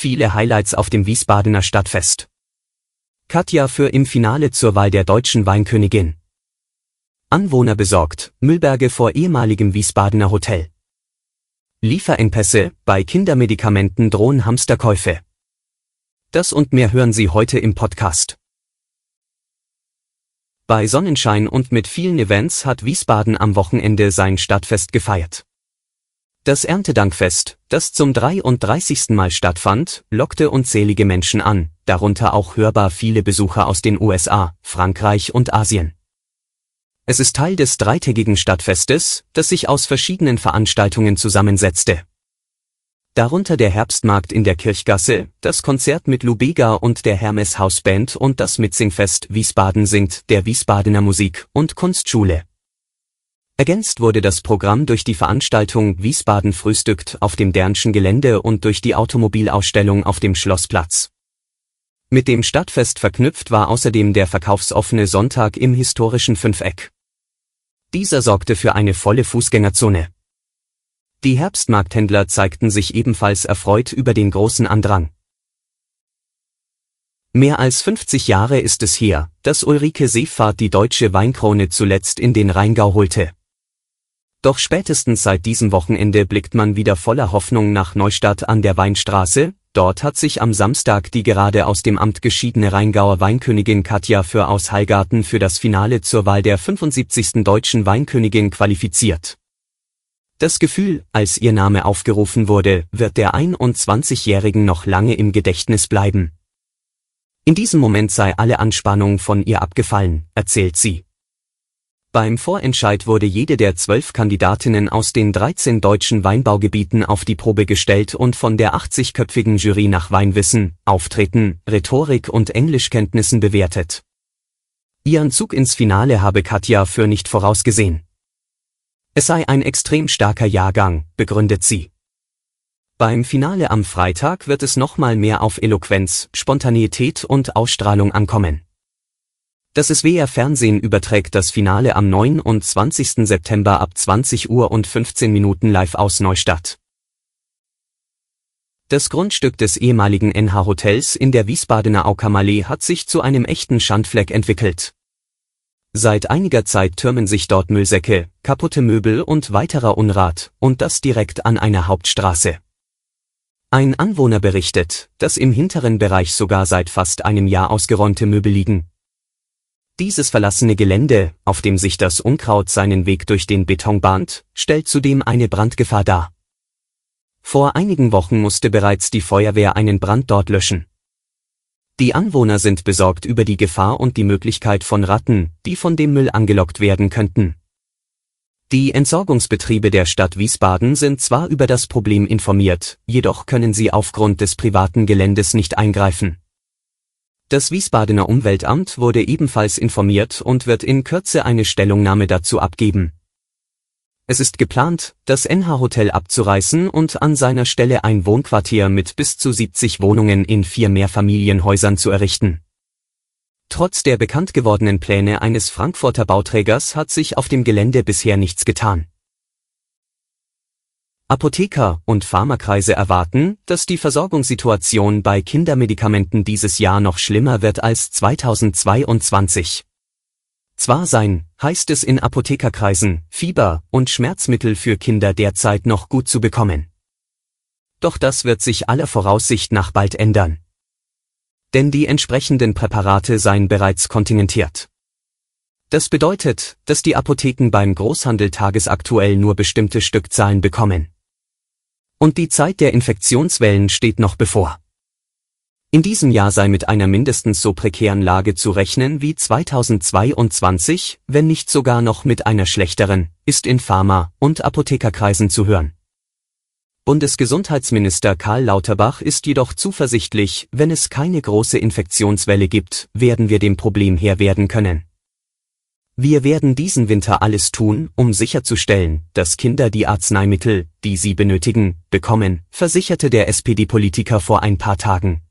Viele Highlights auf dem Wiesbadener Stadtfest. Katja für im Finale zur Wahl der deutschen Weinkönigin. Anwohner besorgt, Müllberge vor ehemaligem Wiesbadener Hotel. Lieferengpässe, bei Kindermedikamenten drohen Hamsterkäufe. Das und mehr hören Sie heute im Podcast. Bei Sonnenschein und mit vielen Events hat Wiesbaden am Wochenende sein Stadtfest gefeiert. Das Erntedankfest, das zum 33. Mal stattfand, lockte unzählige Menschen an, darunter auch hörbar viele Besucher aus den USA, Frankreich und Asien. Es ist Teil des dreitägigen Stadtfestes, das sich aus verschiedenen Veranstaltungen zusammensetzte darunter der Herbstmarkt in der Kirchgasse, das Konzert mit Lubega und der Hermes Hausband und das Mitsingfest Wiesbaden singt der Wiesbadener Musik- und Kunstschule. Ergänzt wurde das Programm durch die Veranstaltung Wiesbaden frühstückt auf dem Dernschen Gelände und durch die Automobilausstellung auf dem Schlossplatz. Mit dem Stadtfest verknüpft war außerdem der verkaufsoffene Sonntag im historischen Fünfeck. Dieser sorgte für eine volle Fußgängerzone. Die Herbstmarkthändler zeigten sich ebenfalls erfreut über den großen Andrang. Mehr als 50 Jahre ist es her, dass Ulrike Seefahrt die deutsche Weinkrone zuletzt in den Rheingau holte. Doch spätestens seit diesem Wochenende blickt man wieder voller Hoffnung nach Neustadt an der Weinstraße, dort hat sich am Samstag die gerade aus dem Amt geschiedene Rheingauer Weinkönigin Katja für aus Heilgarten für das Finale zur Wahl der 75. deutschen Weinkönigin qualifiziert. Das Gefühl, als ihr Name aufgerufen wurde, wird der 21-Jährigen noch lange im Gedächtnis bleiben. In diesem Moment sei alle Anspannung von ihr abgefallen, erzählt sie. Beim Vorentscheid wurde jede der zwölf Kandidatinnen aus den 13 deutschen Weinbaugebieten auf die Probe gestellt und von der 80-köpfigen Jury nach Weinwissen, Auftreten, Rhetorik und Englischkenntnissen bewertet. Ihren Zug ins Finale habe Katja für nicht vorausgesehen. Es sei ein extrem starker Jahrgang, begründet sie. Beim Finale am Freitag wird es nochmal mehr auf Eloquenz, Spontaneität und Ausstrahlung ankommen. Das SWR Fernsehen überträgt das Finale am 29. September ab 20 Uhr und 15 Minuten live aus Neustadt. Das Grundstück des ehemaligen NH Hotels in der Wiesbadener Aukamallee hat sich zu einem echten Schandfleck entwickelt. Seit einiger Zeit türmen sich dort Müllsäcke, kaputte Möbel und weiterer Unrat, und das direkt an einer Hauptstraße. Ein Anwohner berichtet, dass im hinteren Bereich sogar seit fast einem Jahr ausgeräumte Möbel liegen. Dieses verlassene Gelände, auf dem sich das Unkraut seinen Weg durch den Beton bahnt, stellt zudem eine Brandgefahr dar. Vor einigen Wochen musste bereits die Feuerwehr einen Brand dort löschen. Die Anwohner sind besorgt über die Gefahr und die Möglichkeit von Ratten, die von dem Müll angelockt werden könnten. Die Entsorgungsbetriebe der Stadt Wiesbaden sind zwar über das Problem informiert, jedoch können sie aufgrund des privaten Geländes nicht eingreifen. Das Wiesbadener Umweltamt wurde ebenfalls informiert und wird in Kürze eine Stellungnahme dazu abgeben. Es ist geplant, das NH-Hotel abzureißen und an seiner Stelle ein Wohnquartier mit bis zu 70 Wohnungen in vier Mehrfamilienhäusern zu errichten. Trotz der bekannt gewordenen Pläne eines Frankfurter Bauträgers hat sich auf dem Gelände bisher nichts getan. Apotheker und Pharmakreise erwarten, dass die Versorgungssituation bei Kindermedikamenten dieses Jahr noch schlimmer wird als 2022. Zwar sein, heißt es in Apothekerkreisen, Fieber und Schmerzmittel für Kinder derzeit noch gut zu bekommen. Doch das wird sich aller Voraussicht nach bald ändern. Denn die entsprechenden Präparate seien bereits kontingentiert. Das bedeutet, dass die Apotheken beim Großhandel tagesaktuell nur bestimmte Stückzahlen bekommen. Und die Zeit der Infektionswellen steht noch bevor. In diesem Jahr sei mit einer mindestens so prekären Lage zu rechnen wie 2022, wenn nicht sogar noch mit einer schlechteren, ist in Pharma- und Apothekerkreisen zu hören. Bundesgesundheitsminister Karl Lauterbach ist jedoch zuversichtlich, wenn es keine große Infektionswelle gibt, werden wir dem Problem Herr werden können. Wir werden diesen Winter alles tun, um sicherzustellen, dass Kinder die Arzneimittel, die sie benötigen, bekommen, versicherte der SPD-Politiker vor ein paar Tagen.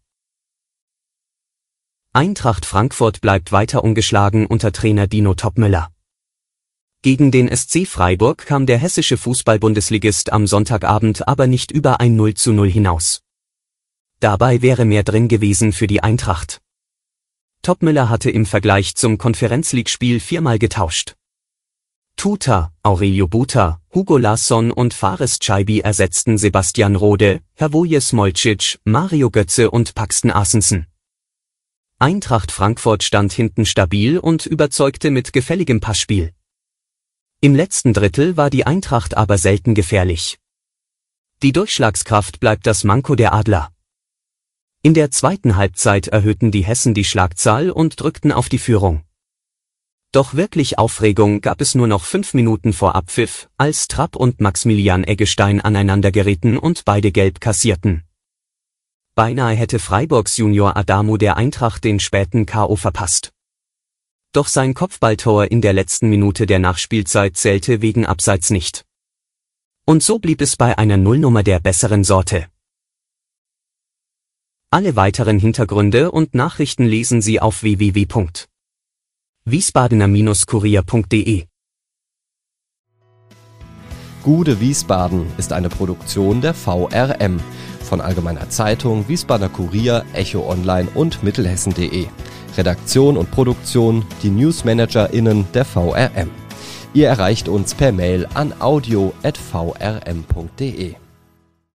Eintracht Frankfurt bleibt weiter ungeschlagen unter Trainer Dino Topmüller. Gegen den SC Freiburg kam der hessische Fußball-Bundesligist am Sonntagabend aber nicht über ein 0 zu 0 hinaus. Dabei wäre mehr drin gewesen für die Eintracht. Topmüller hatte im Vergleich zum Konferenzleague-Spiel viermal getauscht. Tuta, Aurelio Buta, Hugo Larsson und Fares Chaibi ersetzten Sebastian Rode, Hervoje Smolcic, Mario Götze und Paxton Asensen. Eintracht Frankfurt stand hinten stabil und überzeugte mit gefälligem Passspiel. Im letzten Drittel war die Eintracht aber selten gefährlich. Die Durchschlagskraft bleibt das Manko der Adler. In der zweiten Halbzeit erhöhten die Hessen die Schlagzahl und drückten auf die Führung. Doch wirklich Aufregung gab es nur noch fünf Minuten vor Abpfiff, als Trapp und Maximilian Eggestein aneinander gerieten und beide gelb kassierten. Beinahe hätte Freiburgs Junior Adamu der Eintracht den späten K.O. verpasst. Doch sein Kopfballtor in der letzten Minute der Nachspielzeit zählte wegen Abseits nicht. Und so blieb es bei einer Nullnummer der besseren Sorte. Alle weiteren Hintergründe und Nachrichten lesen Sie auf www.wiesbadener-kurier.de. Gude Wiesbaden ist eine Produktion der VRM von Allgemeiner Zeitung, Wiesbadener Kurier, Echo Online und Mittelhessen.de. Redaktion und Produktion die NewsmanagerInnen der VRM. Ihr erreicht uns per Mail an audio.vrm.de.